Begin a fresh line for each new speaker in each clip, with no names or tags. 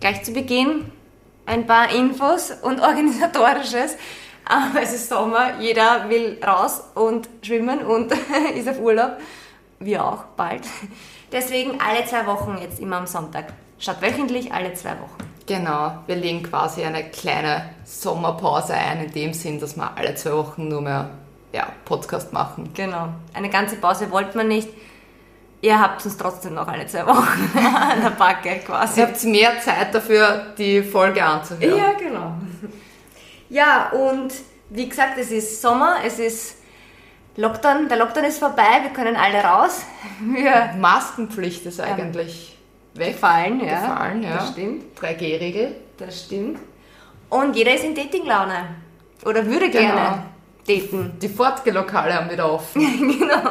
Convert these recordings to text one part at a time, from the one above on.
gleich zu Beginn ein paar Infos und organisatorisches. Es ist Sommer, jeder will raus und schwimmen und ist auf Urlaub. Wir auch bald. Deswegen alle zwei Wochen jetzt immer am Sonntag. Statt wöchentlich alle zwei Wochen.
Genau, wir legen quasi eine kleine Sommerpause ein, in dem Sinn, dass wir alle zwei Wochen nur mehr ja, Podcast machen.
Genau. Eine ganze Pause wollte man nicht. Ihr habt uns trotzdem noch alle zwei Wochen an der Backe quasi.
Ihr habt mehr Zeit dafür, die Folge anzuhören.
Ja, genau. Ja, und wie gesagt, es ist Sommer, es ist Lockdown, der Lockdown ist vorbei, wir können alle raus. Wir
Maskenpflicht ist eigentlich weg.
gefallen, ja.
Gefallen, ja.
Das stimmt.
3G-Regel.
Das stimmt. Und jeder ist in Datinglaune. Oder würde
Genau.
gerne daten.
Die Fortgelokale haben wieder offen.
genau.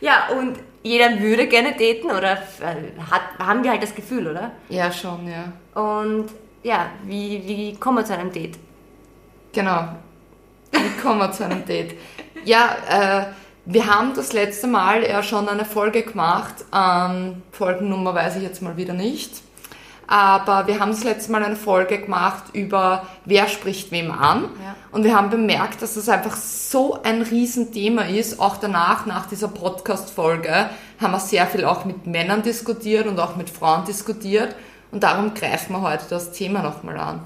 Ja, und jeder würde gerne daten oder äh, hat, haben wir halt das Gefühl, oder?
Ja, schon, ja.
Und ja, wie, wie kommen wir zu einem Date?
Genau. Wie kommen wir zu einem Date? Ja, äh, wir haben das letzte Mal ja schon eine Folge gemacht. Ähm, Folgennummer weiß ich jetzt mal wieder nicht. Aber wir haben das letzte Mal eine Folge gemacht über wer spricht wem an.
Ja.
Und wir haben bemerkt, dass das einfach so ein Riesenthema ist. Auch danach, nach dieser Podcast-Folge, haben wir sehr viel auch mit Männern diskutiert und auch mit Frauen diskutiert. Und darum greifen wir heute das Thema nochmal an,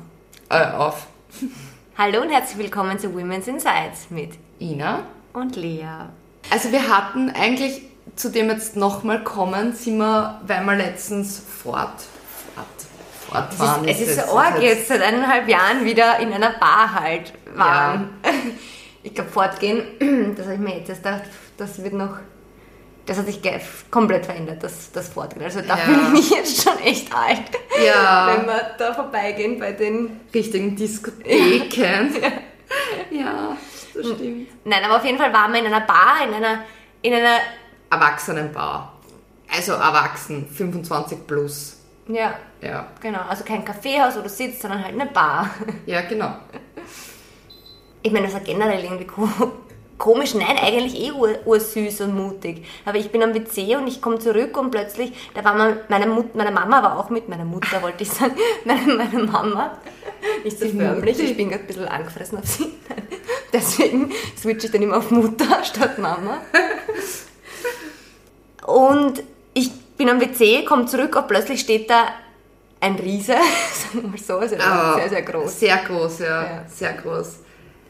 äh, auf.
Hallo und herzlich willkommen zu Women's Insights mit
Ina?
und Lea.
Also wir hatten eigentlich, zu dem jetzt nochmal kommen, sind wir, weil wir letztens fort, fort, fort
Es
waren.
ist, es ist so arg jetzt seit eineinhalb Jahren wieder in einer Bar halt waren. Ich glaube, fortgehen, das habe ich mir jetzt erst gedacht, das wird noch, das hat sich komplett verändert, das, das Fortgehen. Also da
Ja.
fühle ich jetzt schon echt alt,
Ja.
wenn wir da vorbeigehen bei den...
richtigen Diskotheken. Ja, das stimmt.
Nein, aber auf jeden Fall waren wir in einer Bar, in einer, in einer,
Erwachsenenbar. Also erwachsen, 25 plus.
ja,
Ja,
genau, also kein Kaffeehaus, wo du sitzt, sondern halt eine Bar.
ja genau.
Ich meine, das war generell irgendwie ko komisch. Nein, eigentlich eh ur, ursüß und mutig. Aber ich bin am WC und ich komme zurück und plötzlich, da war mal meine, Mut, meine Mama war auch mit, meine Mutter wollte ich sagen, meine, meine Mama. Nicht so förmlich, ich bin gerade ein bisschen angefressen auf sie. Deswegen switche ich dann immer auf Mutter statt Mama. Und ich bin am WC, komme zurück und plötzlich steht da ein Riese, sagen wir mal so, also
Aber
sehr, sehr groß.
Sehr groß, ja,
Ja.
Sehr groß.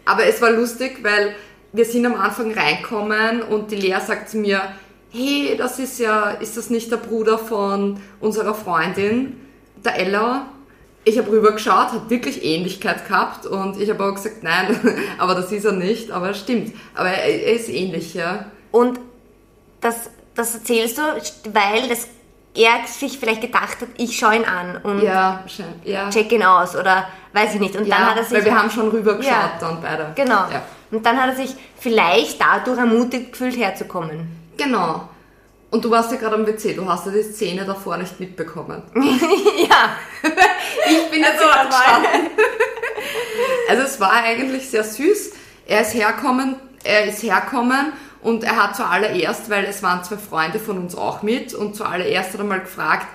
Aber es war lustig, weil wir sind am Anfang reinkommen und die Lea sagt zu mir, hey, das ist ja, ist das nicht der Bruder von unserer Freundin, der Ella? Ich habe rübergeschaut, hat wirklich Ähnlichkeit gehabt und ich habe auch gesagt, nein, aber das ist er nicht, aber es stimmt. Aber er, er ist ähnlich, ja.
Und das, das erzählst du, weil das, er sich vielleicht gedacht hat, ich schaue ihn an und
Ja, ja.
check ihn aus oder weiß ich nicht. Und
ja,
dann hat er sich.
weil wir haben schon rübergeschaut
Ja.
dann beide.
Genau. Und dann hat er sich vielleicht dadurch ermutigt gefühlt herzukommen.
Genau. Und du warst ja gerade am WC, du hast ja die Szene davor nicht mitbekommen.
ja.
Ich bin jetzt
Also,
gerade
was
gespannt. Also es war eigentlich sehr süß. Er ist herkommen, er ist herkommen und er hat zuallererst, weil es waren zwei Freunde von uns auch mit und zuallererst hat er mal gefragt,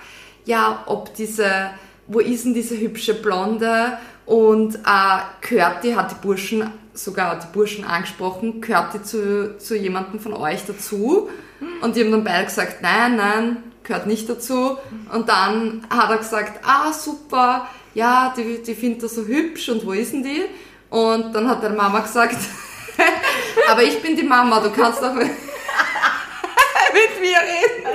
ja, ob diese, wo ist denn diese hübsche Blonde? Und äh, gehört die, hat die Burschen, sogar die Burschen angesprochen, gehört die zu, zu jemandem von euch dazu? Und die haben dann beide gesagt, nein, nein, gehört nicht dazu. Und dann hat er gesagt, ah, super, ja, die, die findet er so hübsch und wo ist denn die? Und dann hat deine Mama gesagt, aber ich bin die Mama, du kannst doch mit, mit mir reden.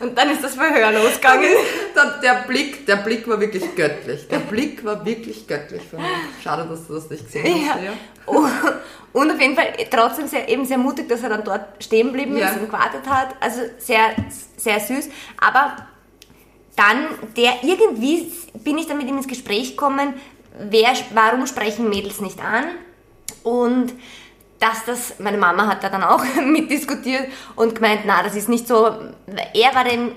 Und dann ist das Verhör losgegangen.
Der, der Blick, der Blick war wirklich göttlich. Der Blick war wirklich göttlich von mir. Schade, dass du das nicht gesehen hast.
Ja.
Ja.
Oh, Und auf jeden Fall trotzdem sehr, eben sehr mutig, dass er dann dort stehen geblieben
Ja.
ist und gewartet hat. Also sehr, sehr süß. Aber dann, der irgendwie bin ich dann mit ihm ins Gespräch gekommen, wer, warum sprechen Mädels nicht an? Und dass das, meine Mama hat da dann auch mitdiskutiert und gemeint, na, das ist nicht so, er war den,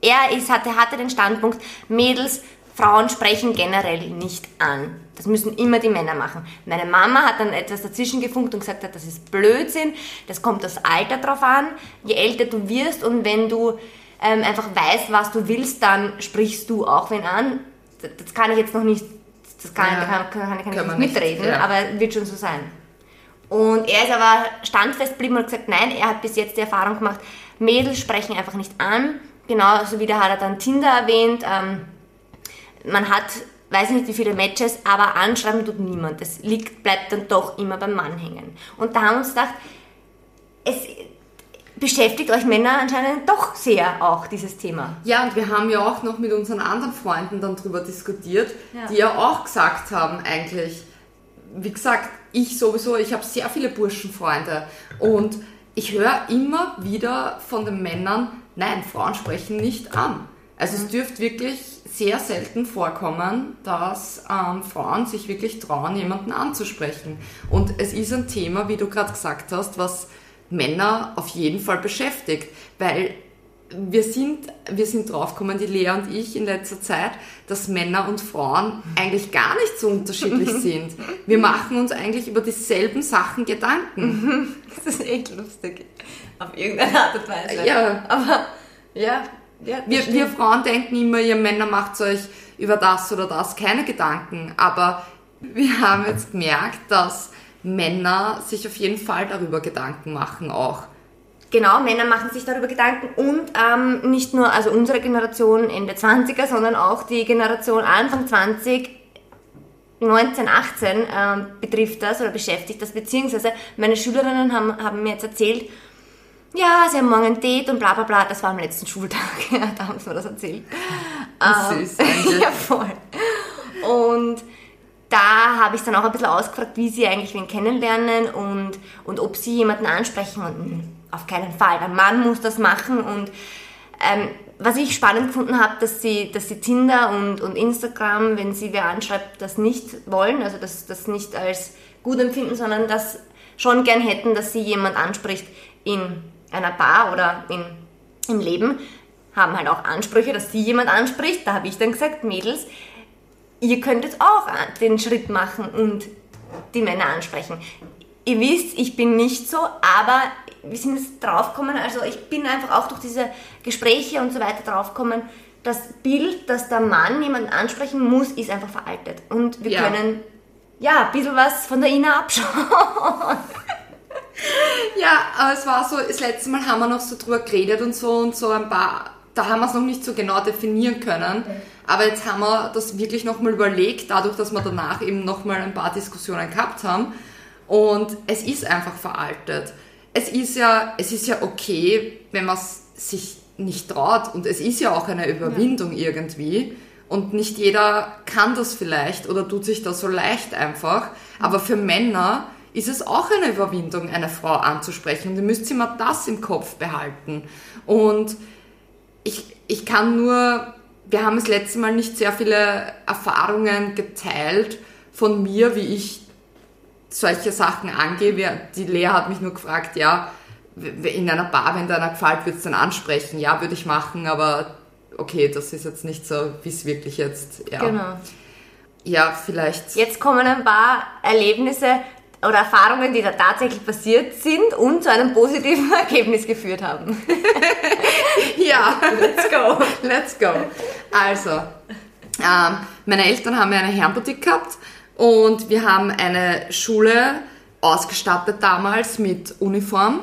er ist, hatte, hatte den Standpunkt, Mädels, Frauen sprechen generell nicht an. Das müssen immer die Männer machen. Meine Mama hat dann etwas dazwischen gefunkt und gesagt, hat, das ist Blödsinn, das kommt das Alter drauf an. Je älter du wirst und wenn du ähm, einfach weißt, was du willst, dann sprichst du auch wen an. Das, das kann ich jetzt noch nicht, das kann,
Ja.
kann, kann, kann ich nicht, mitreden,
ja.
aber wird schon so sein. Und er ist aber standfest geblieben und hat gesagt, nein, er hat bis jetzt die Erfahrung gemacht, Mädels sprechen einfach nicht an. Genauso wie da hat er dann Tinder erwähnt. Ähm, man hat, weiß nicht wie viele Matches, aber anschreiben tut niemand. Es liegt, bleibt dann doch immer beim Mann hängen. Und da haben wir uns gedacht, es beschäftigt euch Männer anscheinend doch sehr auch, dieses Thema.
Ja, und wir haben ja auch noch mit unseren anderen Freunden dann drüber diskutiert,
Ja.
die ja auch gesagt haben, eigentlich, wie gesagt, ich sowieso, ich habe sehr viele Burschenfreunde und ich höre immer wieder von den Männern, nein, Frauen sprechen nicht an. Also es dürfte wirklich sehr selten vorkommen, dass ähm, Frauen sich wirklich trauen, jemanden anzusprechen. Und es ist ein Thema, wie du gerade gesagt hast, was Männer auf jeden Fall beschäftigt, weil wir sind, wir sind draufgekommen, die Lea und ich in letzter Zeit, dass Männer und Frauen eigentlich gar nicht so unterschiedlich sind. Wir machen uns eigentlich über dieselben Sachen Gedanken.
Das ist echt lustig. Auf irgendeine Art und Weise.
Ja.
Aber, ja. ja
Wir, wir Frauen denken immer, ihr Männer macht euch über das oder das keine Gedanken. Aber wir haben jetzt gemerkt, dass Männer sich auf jeden Fall darüber Gedanken machen auch.
Genau, Männer machen sich darüber Gedanken und ähm, nicht nur also unsere Generation Ende 20er, sondern auch die Generation Anfang 20, 19, 18 ähm, betrifft das oder beschäftigt das, beziehungsweise meine Schülerinnen haben, haben mir jetzt erzählt, ja, sie haben morgen ein Date und bla bla bla, das war am letzten Schultag, ja, da haben sie mir das erzählt. Ähm,
Süß
ja, voll. Und da habe ich dann auch ein bisschen ausgefragt, wie sie eigentlich wen kennenlernen und, und ob sie jemanden ansprechen. Und auf keinen Fall. Ein Mann muss das machen. Und ähm, was ich spannend gefunden habe, dass sie, dass sie Tinder und, und Instagram, wenn sie wer anschreibt, das nicht wollen, also das, das nicht als gut empfinden, sondern das schon gern hätten, dass sie jemand anspricht in einer Bar oder in, im Leben, haben halt auch Ansprüche, dass sie jemand anspricht. Da habe ich dann gesagt, Mädels, ihr könnt jetzt auch den Schritt machen und die Männer ansprechen. Ihr wisst, ich bin nicht so, aber wir sind jetzt draufgekommen, also ich bin einfach auch durch diese Gespräche und so weiter draufgekommen, das Bild, dass der Mann jemanden ansprechen muss, ist einfach veraltet. Und wir
Ja.
können ja ein bisschen was von der Ina abschauen.
Ja, aber es war so, das letzte Mal haben wir noch so drüber geredet und so und so ein paar, da haben wir es noch nicht so genau definieren können. Aber jetzt haben wir das wirklich nochmal überlegt, dadurch, dass wir danach eben nochmal ein paar Diskussionen gehabt haben. Und es ist einfach veraltet. Es ist ja, es ist ja okay, wenn man es sich nicht traut. Und es ist ja auch eine Überwindung irgendwie. Und nicht jeder kann das vielleicht oder tut sich das so leicht einfach. Aber für Männer ist es auch eine Überwindung, eine Frau anzusprechen. Und ihr müsst immer das im Kopf behalten. Und ich, ich kann nur, wir haben das letzte Mal nicht sehr viele Erfahrungen geteilt von mir, wie ich solche Sachen angehe. Die Lea hat mich nur gefragt, ja, in einer Bar, wenn dir einer gefällt, würdest du dann ansprechen. Ja, würde ich machen, aber okay, das ist jetzt nicht so, wie es wirklich jetzt, ja.
Genau.
Ja, vielleicht.
Jetzt kommen ein paar Erlebnisse oder Erfahrungen, die da tatsächlich passiert sind und zu einem positiven Ergebnis geführt haben.
Ja.
Let's go.
Let's go. Also, ähm, meine Eltern haben ja eine Herrenboutique gehabt und wir haben eine Schule ausgestattet damals mit Uniform,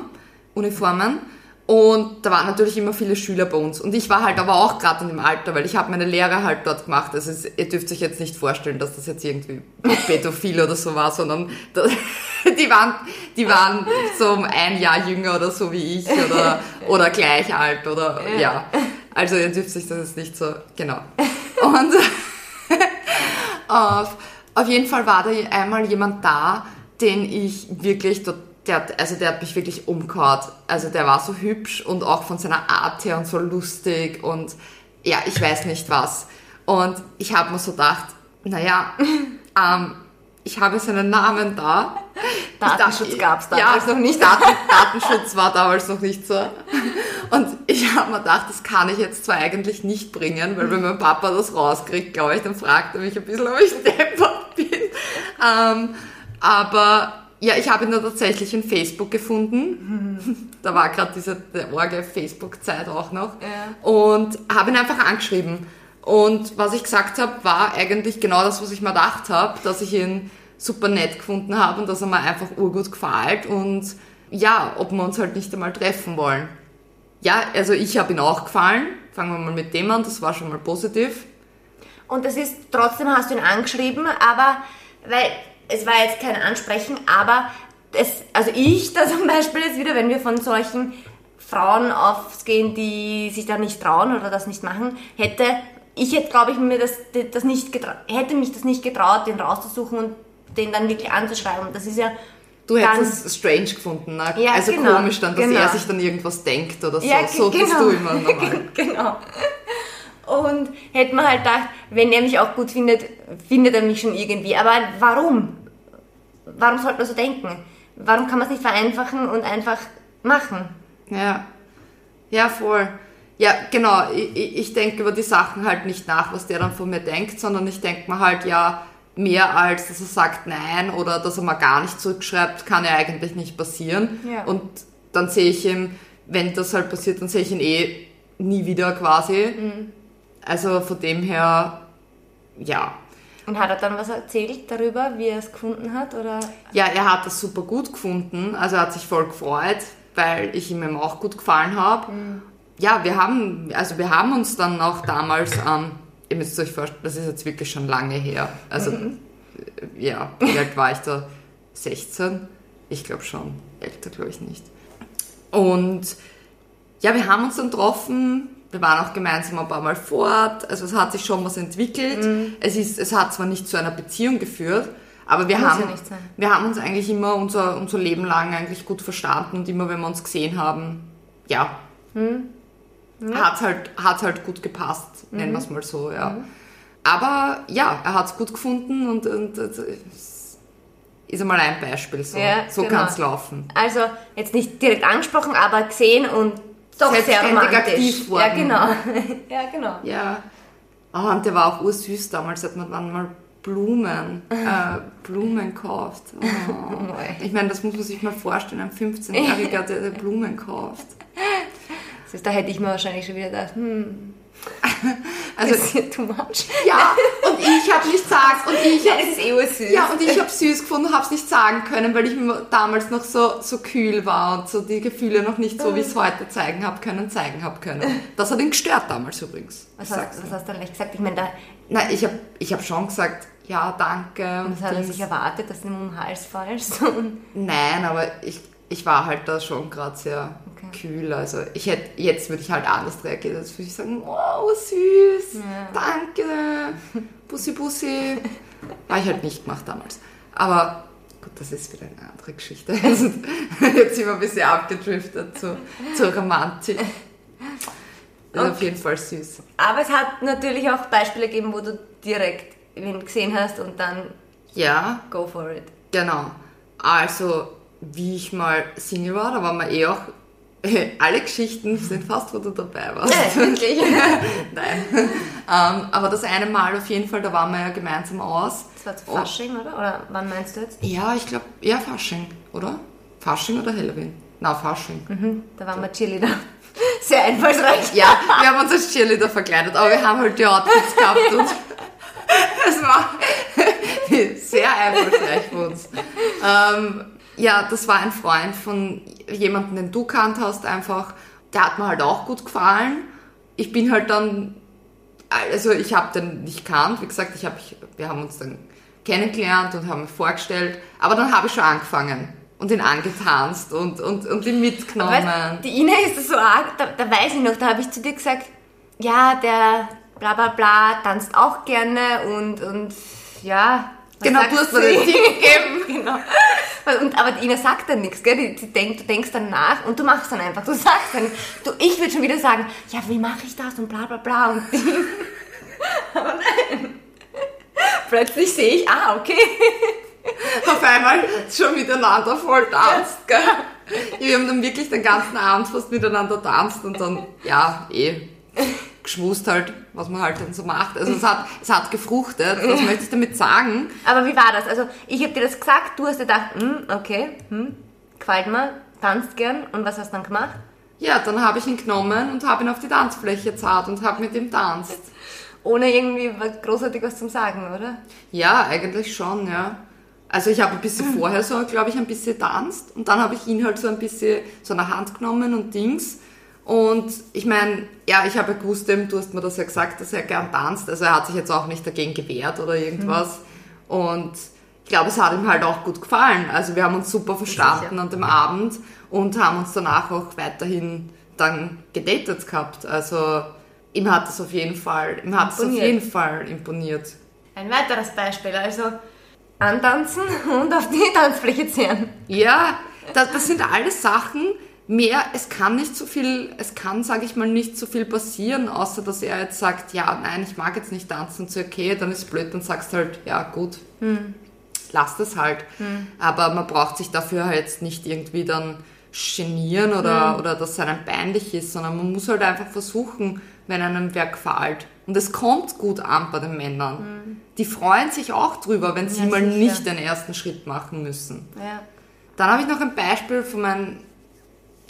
Uniformen. Und da waren natürlich immer viele Schüler bei uns. Und ich war halt aber auch gerade in dem Alter, weil ich habe meine Lehre halt dort gemacht. Also es, ihr dürft euch jetzt nicht vorstellen, dass das jetzt irgendwie pädophil oder so war, sondern da, die, waren, die waren so um ein Jahr jünger oder so wie ich oder, oder gleich alt oder ja. Also ihr dürft euch das jetzt nicht so, genau. Und auf, auf jeden Fall war da einmal jemand da, den ich wirklich, der, hat- also der hat mich wirklich umgehauen. Also der war so hübsch und auch von seiner Art her und so lustig und ja, ich weiß nicht was. Und ich habe mir so gedacht, naja, ähm, ich habe seinen Namen da.
Datenschutz gab's
dachte-
damals noch nicht.
Daten, Datenschutz war damals noch nicht so. Und ich habe mir gedacht, das kann ich jetzt zwar eigentlich nicht bringen, weil wenn mein Papa das rauskriegt, glaube ich, dann fragt er mich ein bisschen, ob ich deppert bin. Ähm, aber ja, ich habe ihn dann tatsächlich in Facebook gefunden. da war gerade diese orge Facebook-Zeit auch noch.
Ja.
Und habe ihn einfach angeschrieben. Und was ich gesagt habe, war eigentlich genau das, was ich mir gedacht habe, dass ich ihn super nett gefunden habe und dass er mir einfach urgut gefällt und ja, ob wir uns halt nicht einmal treffen wollen. Ja, also ich habe ihn auch gefallen. Fangen wir mal mit dem an, das war schon mal positiv.
Und das ist, trotzdem hast du ihn angeschrieben, aber, weil, es war jetzt kein Ansprechen, aber es, also ich da zum Beispiel jetzt wieder, wenn wir von solchen Frauen ausgehen, die sich da nicht trauen oder das nicht machen, hätte, ich hätte, glaube ich, mir das, das nicht getraut, hätte mich das nicht getraut, den rauszusuchen und den dann wirklich anzuschreiben. Das ist ja
Du
dann-
hättest es strange gefunden, ne?
Ja,
also
genau,
komisch dann, dass
genau.
er sich dann irgendwas denkt oder so.
Ja,
so
ge-
bist
genau.
du immer normal.
genau. Und hätte man halt gedacht, wenn er mich auch gut findet, findet er mich schon irgendwie. Aber warum? Warum sollte man so denken? Warum kann man es nicht vereinfachen und einfach machen?
Ja. Ja, voll. Ja, genau. Ich ich denke über die Sachen halt nicht nach, was der dann von mir denkt, sondern ich denke mir halt, ja, mehr als, dass er sagt nein oder dass er mal gar nicht zurückschreibt, kann ja eigentlich nicht passieren.
Ja.
Und dann sehe ich ihn, wenn das halt passiert, dann sehe ich ihn eh nie wieder quasi.
Mhm.
Also von dem her, ja.
Und hat er dann was erzählt darüber, wie er es gefunden hat? Oder?
Ja, er hat das super gut gefunden. Also er hat sich voll gefreut, weil ich ihm eben auch gut gefallen habe. Ja, wir haben, also wir haben uns dann auch damals, ähm, ihr müsst euch vorstellen, das ist jetzt wirklich schon lange her. Also, äh, ja, wie alt war ich da? 16? Ich glaube schon. Älter glaube ich nicht. Und ja, wir haben uns dann getroffen. Wir waren auch gemeinsam ein paar Mal fort. Also es hat sich schon was entwickelt. Es, ist, es hat zwar nicht zu einer Beziehung geführt, aber wir
Muss
haben,
ja
wir haben uns eigentlich immer unser, unser Leben lang eigentlich gut verstanden und immer, wenn wir uns gesehen haben, ja, hat's halt, hat's halt gut gepasst, nennen wir es mal so, ja. Aber ja, er hat's gut gefunden und, und, und es ist einmal ein Beispiel, so,
Ja,
so
genau.
kann's laufen.
Also jetzt nicht direkt angesprochen, aber gesehen und doch sehr romantisch.
aktiv worden.
Ja, genau. ja, genau.
Ja. Oh, und der war auch ursüß damals, hat man dann mal Blumen, äh, Blumen gekauft. Oh. Ich meine, das muss man sich mal vorstellen, ein 15-Jähriger, der, der Blumen kauft.
Das ist, da hätte ich mir wahrscheinlich schon wieder gedacht, hm,
Also,
too much.
ja, und ich habe nicht sagen, und ich
Ja,
hab,
es eh ursüß.
ja, und ich habe süß gefunden, habe es nicht sagen können, weil ich damals noch so, so kühl war und so die Gefühle noch nicht so, wie ich es heute zeigen habe können, zeigen habe können. Das hat ihn gestört damals übrigens.
was, hast, was hast du dann gleich gesagt? Ich meine, da,
Nein, ich habe ich hab schon gesagt, ja, danke. Und
was hat er sich erwartet, dass du ihm um den Hals fallst?
Nein, aber ich, ich war halt da schon gerade sehr
Okay.
kühl. Also ich hätte, jetzt würde ich halt anders reagieren. Jetzt würde ich sagen, wow, süß,
Ja.
danke, Bussi Bussi. War ich halt nicht gemacht damals. Aber gut, das ist wieder eine andere Geschichte. Also, jetzt sind wir ein bisschen abgedriftet zu, zur Romantik. Das ist auf jeden Fall süß.
Aber es hat natürlich auch Beispiele gegeben, wo du direkt wen gesehen hast und dann
Ja,
go for it.
Genau. Also, wie ich mal Single war, da waren wir eh auch. Alle Geschichten sind fast, wo du dabei warst.
Ja, wirklich.
Nein. ähm, aber das eine Mal auf jeden Fall, da waren wir ja gemeinsam aus.
Das war zu
Oh.
Fasching, oder? Oder wann meinst du jetzt?
Ja, ich glaube, eher Fasching, oder? Fasching oder Halloween? Na, Fasching.
Mhm, da waren wir Cheerleader. Sehr einfallsreich.
Ja, wir haben uns als Cheerleader verkleidet, aber wir haben halt die Outfits gehabt und es war sehr einfallsreich für uns. Ähm, ja, das war ein Freund von jemandem, den du kannt hast, einfach. Der hat mir halt auch gut gefallen. Ich bin halt dann, also ich habe den nicht kannt, wie gesagt, ich hab, wir haben uns dann kennengelernt und haben vorgestellt, aber dann habe ich schon angefangen und ihn angetanzt und, und, und ihn mitgenommen.
Weißt, die Ina ist so arg, da, da weiß ich noch, da habe ich zu dir gesagt, ja, der bla bla bla tanzt auch gerne und, und ja. Was
Genau, du hast mir den? Tipp gegeben.
genau. Und, aber die Ina sagt dann nichts, gell? Die, die denkt, du denkst dann nach und du machst dann einfach. Du sagst dann, du, ich würde schon wieder sagen, ja, wie mache ich das und bla bla bla. Und aber nein. Plötzlich sehe ich, ah, okay.
auf einmal schon miteinander voll tanzt, gell? Wir haben dann wirklich den ganzen Abend fast miteinander tanzt und dann, ja, eh. Geschwust halt, was man halt dann so macht. Also es hat, es hat gefruchtet, was möchte ich damit sagen?
Aber wie war das? Also ich habe dir das gesagt, du hast dir gedacht, hm, okay, hm, gefällt mir, tanzt gern und was hast du dann gemacht?
Ja, dann habe ich ihn genommen und habe ihn auf die Tanzfläche zart und habe mit ihm tanzt.
Ohne irgendwie großartig was zum Sagen, oder?
Ja, eigentlich schon, ja. Also ich habe ein bisschen vorher so, glaube ich, ein bisschen tanzt und dann habe ich ihn halt so ein bisschen so an der Hand genommen und Dings. Und ich meine, ja, ich habe gewusst, du hast mir das ja gesagt, dass er gern tanzt. Also er hat sich jetzt auch nicht dagegen gewehrt oder irgendwas. Mhm. Und ich glaube, es hat ihm halt auch gut gefallen. Also wir haben uns super verstanden Sicher. an dem Abend und haben uns danach auch weiterhin dann gedatet gehabt. Also ihm hat es auf jeden Fall, ihm hat es auf jeden Fall imponiert.
Ein weiteres Beispiel, also antanzen und auf die Tanzfläche zehren.
Ja, das, das sind alles Sachen, mehr, es kann nicht so viel, es kann, sage ich mal, nicht so viel passieren, außer dass er jetzt sagt, ja, nein, ich mag jetzt nicht tanzen so, okay, dann ist blöd, dann sagst du halt, ja, gut, hm. lass das halt. Hm. Aber man braucht sich dafür halt jetzt nicht irgendwie dann genieren oder, hm. oder dass einem peinlich ist, sondern man muss halt einfach versuchen, wenn einem wer gefällt. Und es kommt gut an bei den Männern. Hm. Die freuen sich auch drüber, wenn sie ja, mal sicher. nicht den ersten Schritt machen müssen. Ja. Dann habe ich noch ein Beispiel von meinem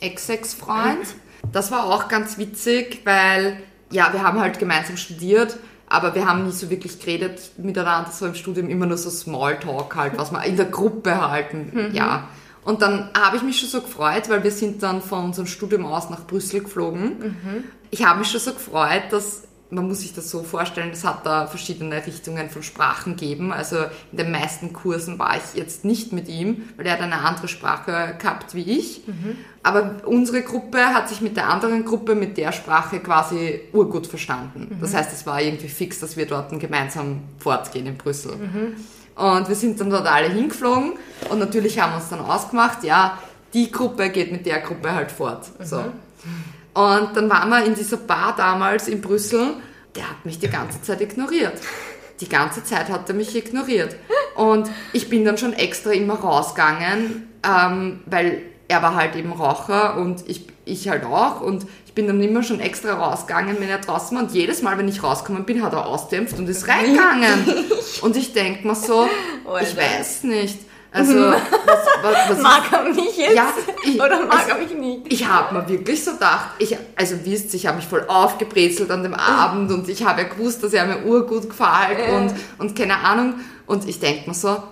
Ex-Ex-Freund. Das war auch ganz witzig, weil, ja, wir haben halt gemeinsam studiert, aber wir haben nie so wirklich geredet miteinander, so im Studium immer nur so Smalltalk halt, was wir in der Gruppe halten, mhm. ja. Und dann habe ich mich schon so gefreut, weil wir sind dann von unserem Studium aus nach Brüssel geflogen. Mhm. Ich habe mich schon so gefreut, dass man muss sich das so vorstellen, es hat da verschiedene Richtungen von Sprachen gegeben. Also in den meisten Kursen war ich jetzt nicht mit ihm, weil er hat eine andere Sprache gehabt wie ich. Mhm. Aber unsere Gruppe hat sich mit der anderen Gruppe mit der Sprache quasi urgut verstanden. Mhm. Das heißt, es war irgendwie fix, dass wir dort gemeinsam fortgehen in Brüssel. Mhm. Und wir sind dann dort alle hingeflogen und natürlich haben wir uns dann ausgemacht, ja, die Gruppe geht mit der Gruppe halt fort. So. Und dann waren wir in dieser Bar damals in Brüssel. Der hat mich die ganze Zeit ignoriert. Die ganze Zeit hat er mich ignoriert. Und ich bin dann schon extra immer rausgegangen, ähm, weil er war halt eben Raucher und ich, ich halt auch. Und ich bin dann immer schon extra rausgegangen, wenn er draußen war. Und jedes Mal, wenn ich rausgekommen bin, hat er ausdämpft und ist reingegangen. und ich denke mir so, ich weiß nicht. Also, was,
was, was mag er mich jetzt? Ja, ich, oder mag also, er mich nicht?
Ich habe mir wirklich so gedacht, ich, also wisst ich habe mich voll aufgebrezelt an dem Abend und ich habe ja gewusst, dass er mir urgut gefällt äh. und, und keine Ahnung. Und ich denke mir so,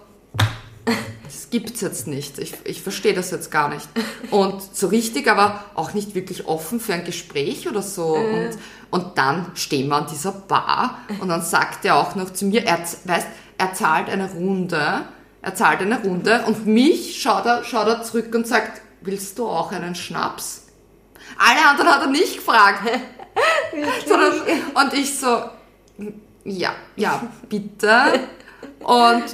das gibt's jetzt nicht. Ich, ich verstehe das jetzt gar nicht. Und so richtig, aber auch nicht wirklich offen für ein Gespräch oder so. Äh. Und, und dann stehen wir an dieser Bar und dann sagt er auch noch zu mir, er, weißt, er zahlt eine Runde er zahlt eine Runde und mich schaut er, schaut er zurück und sagt, willst du auch einen Schnaps? Alle anderen hat er nicht gefragt. Sondern, und ich so, ja, ja, bitte. Und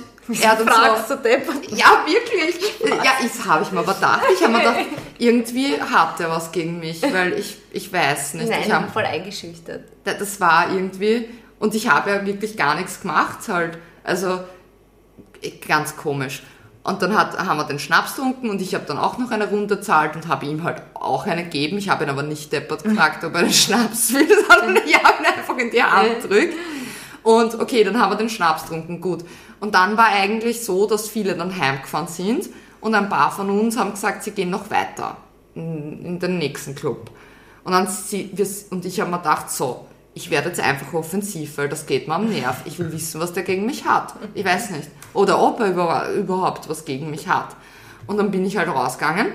er hat
dann so, deppert.
ja, wirklich. Ja, das habe ich mir aber gedacht. Ich habe mir gedacht, irgendwie hat er was gegen mich, weil ich, ich weiß nicht.
Nein,
ich
habe voll eingeschüchtert.
Das war irgendwie, und ich habe ja wirklich gar nichts gemacht halt. Also, ganz komisch. Und dann hat, haben wir den Schnaps getrunken und ich habe dann auch noch eine Runde zahlt und habe ihm halt auch eine gegeben. Ich habe ihn aber nicht deppert gefragt, ob er einen Schnaps will, sondern ich habe ihn einfach in die Hand gedrückt. Und okay, dann haben wir den Schnaps getrunken, gut. Und dann war eigentlich so, dass viele dann heimgefahren sind und ein paar von uns haben gesagt, sie gehen noch weiter in, in den nächsten Club. Und, dann sie, wir, und ich habe mir gedacht, so, ich werde jetzt einfach offensiv, weil das geht mir am Nerv. Ich will wissen, was der gegen mich hat. Ich weiß nicht. Oder ob er überhaupt was gegen mich hat. Und dann bin ich halt rausgegangen,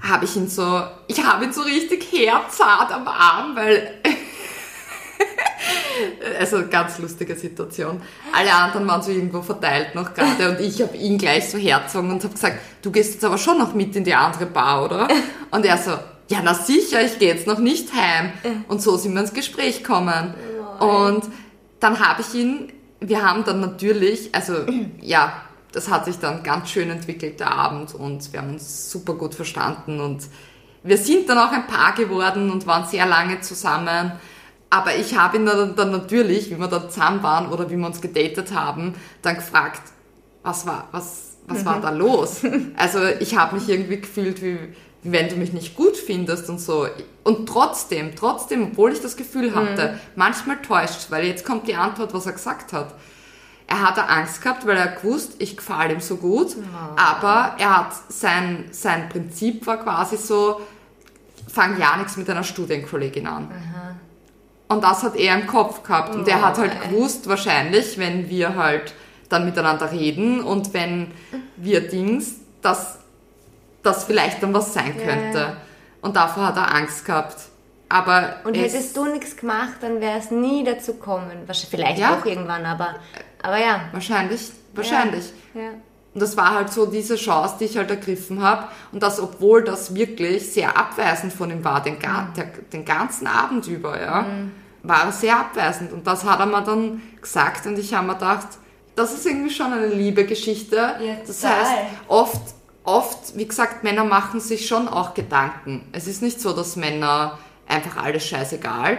habe ich ihn so, ich habe ihn so richtig herzart am Arm, weil, also ganz lustige Situation. Alle anderen waren so irgendwo verteilt noch gerade und ich habe ihn gleich so herzogen und habe gesagt, du gehst jetzt aber schon noch mit in die andere Bar, oder? Und er so, ja, na sicher, ich gehe jetzt noch nicht heim. Und so sind wir ins Gespräch gekommen. Und dann habe ich ihn, wir haben dann natürlich, also ja, das hat sich dann ganz schön entwickelt, der Abend, und wir haben uns super gut verstanden und wir sind dann auch ein Paar geworden und waren sehr lange zusammen. Aber ich habe ihn dann, dann natürlich, wie wir da zusammen waren oder wie wir uns gedatet haben, dann gefragt, was war, was, was mhm. war da los? Also ich habe mich irgendwie gefühlt wie, wenn du mich nicht gut findest und so. Und trotzdem, trotzdem, obwohl ich das Gefühl hatte,
Mhm.
manchmal täuscht, weil jetzt kommt die Antwort, was er gesagt hat. Er hatte Angst gehabt, weil er gewusst, ich gefalle ihm so gut, aber er hat sein, sein Prinzip war quasi so, fang ja nichts mit einer Studienkollegin an. Und das hat er im Kopf gehabt. Und er hat halt
Oh, ey.
gewusst, wahrscheinlich, wenn wir halt dann miteinander reden und wenn wir Dings, dass das vielleicht dann was sein
Ja,
könnte.
ja.
Und davor hat er Angst gehabt. Aber
Und
es-
hättest du nichts gemacht, dann wäre es nie dazu kommen. Vielleicht
Ja.
auch irgendwann, aber, aber ja.
wahrscheinlich, wahrscheinlich.
Ja.
Und das war halt so diese Chance, die ich halt ergriffen habe. Und das, obwohl das wirklich sehr abweisend von ihm war, den, ga der, den ganzen Abend über, ja, war er sehr abweisend. Und das hat er mir dann gesagt und ich habe mir gedacht, das ist irgendwie schon eine liebe Geschichte.
Ja,
das heißt, oft, oft, wie gesagt, Männer machen sich schon auch Gedanken. Es ist nicht so, dass Männer einfach alles scheißegal.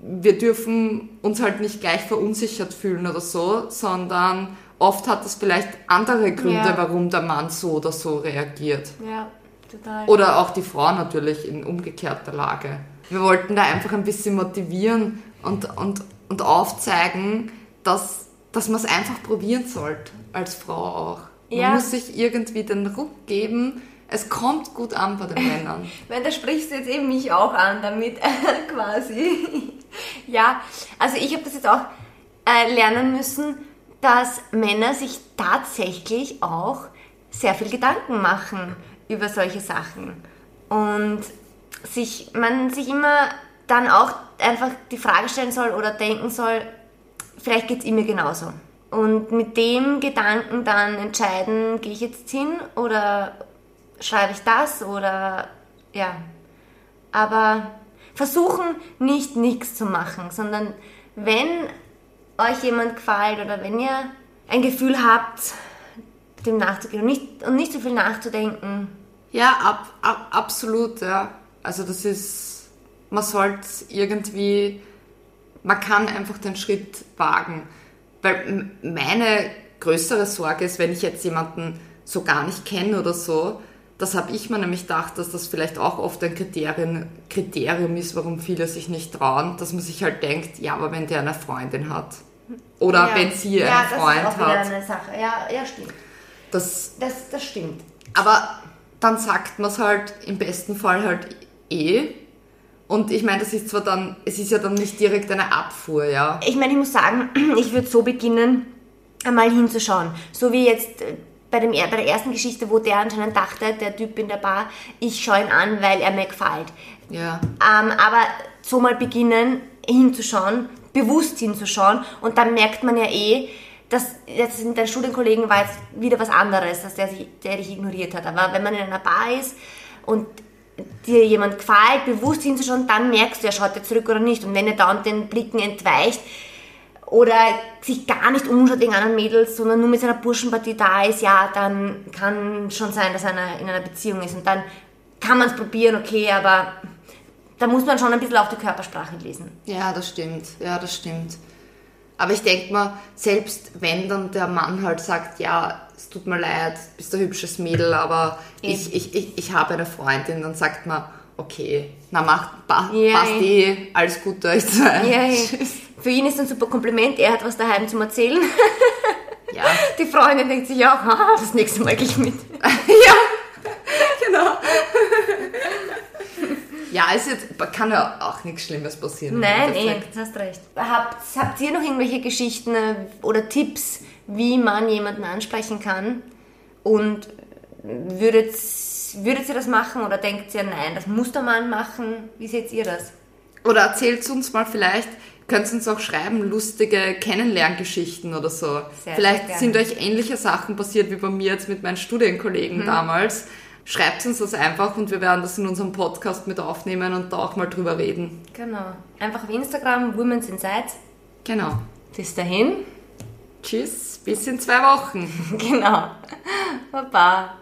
Wir dürfen uns halt nicht gleich verunsichert fühlen oder so, sondern oft hat es vielleicht andere Gründe,
Ja.
warum der Mann so oder so reagiert.
ja, total.
Oder auch die Frau natürlich in umgekehrter Lage. Wir wollten da einfach ein bisschen motivieren und, und, und aufzeigen, dass, dass man es einfach probieren sollte, als Frau auch. Man
Ja.
muss sich irgendwie den Ruck geben. Es kommt gut an bei den Männern.
Meine, da sprichst du jetzt eben mich auch an damit, quasi. ja, also ich habe das jetzt auch äh, lernen müssen, dass Männer sich tatsächlich auch sehr viel Gedanken machen über solche Sachen. Und sich, man sich immer dann auch einfach die Frage stellen soll oder denken soll, vielleicht geht es mir genauso. Und mit dem Gedanken dann entscheiden, gehe ich jetzt hin oder schreibe ich das oder ja. Aber versuchen nicht nichts zu machen, sondern wenn euch jemand gefällt oder wenn ihr ein Gefühl habt, dem nachzugehen und nicht, und nicht so viel nachzudenken.
Ja, ab, ab, absolut, ja. Also das ist, man sollte irgendwie, man kann einfach den Schritt wagen. Weil meine größere Sorge ist, wenn ich jetzt jemanden so gar nicht kenne oder so, das habe ich mir nämlich gedacht, dass das vielleicht auch oft ein Kriterium, Kriterium ist, warum viele sich nicht trauen, dass man sich halt denkt, ja, aber wenn der eine Freundin hat. Oder
ja.
wenn sie
ja,
einen Freund
das ist auch wieder
hat.
eine Sache. Ja, ja, stimmt.
Das,
Das, das stimmt.
aber dann sagt man es halt im besten Fall halt eh. Und ich meine, das ist zwar dann, es ist ja dann nicht direkt eine Abfuhr, ja.
Ich meine, ich muss sagen, ich würde so beginnen, einmal hinzuschauen. So wie jetzt äh, bei, dem, bei der ersten Geschichte, wo der anscheinend dachte, der Typ in der Bar, ich schaue ihn an, weil er mir gefällt.
Ja.
Ähm, aber so mal beginnen, hinzuschauen, bewusst hinzuschauen und dann merkt man ja eh, dass jetzt mit deinen Studienkollegen war jetzt wieder was anderes, dass der, sich, der dich ignoriert hat. Aber wenn man in einer Bar ist und dir jemand gefällt, bewusst hinzuschauen, dann merkst du, er schaut dir zurück oder nicht. Und wenn er dauernd den Blicken entweicht oder sich gar nicht umschaut wegen anderen Mädels, sondern nur mit seiner Burschenpartie da ist, ja, dann kann schon sein, dass er in einer- in einer Beziehung ist. Und dann kann man es probieren, okay, aber da muss man schon ein bisschen auch die Körpersprache lesen.
Ja, das stimmt. Ja, das stimmt. Aber ich denke mal, selbst wenn dann der Mann halt sagt, ja, es tut mir leid, bist ein hübsches Mädel, aber ich, ich, ich, ich habe eine Freundin, dann sagt man, okay, na macht, pa,
Ja,
passt eh, alles Gute euch zwei.
Ja. Für ihn ist ein super Kompliment, er hat was daheim zum Erzählen.
ja.
Die Freundin denkt sich auch, haha, das nächste Mal gehe ich mit.
ja, genau. ja, es kann ja auch nichts Schlimmes passieren.
Nein, eh, du hast recht. Habt, habt ihr noch irgendwelche Geschichten äh, oder Tipps, wie man jemanden ansprechen kann? Und würdet, würdet ihr das machen oder denkt ihr, nein, das muss der Mann machen? Wie seht ihr das?
Oder erzählt uns mal vielleicht, könnt uns auch schreiben, lustige Kennenlerngeschichten oder so.
Sehr,
vielleicht
sehr
sind euch ähnliche Sachen passiert wie bei mir jetzt mit meinen. Studienkollegen damals. Schreibt uns das einfach und wir werden das in unserem Podcast mit aufnehmen und da auch mal drüber reden.
Genau. Einfach auf Instagram, Women's Inside.
Genau.
Bis dahin.
Tschüss, bis in zwei Wochen.
Genau. Baba.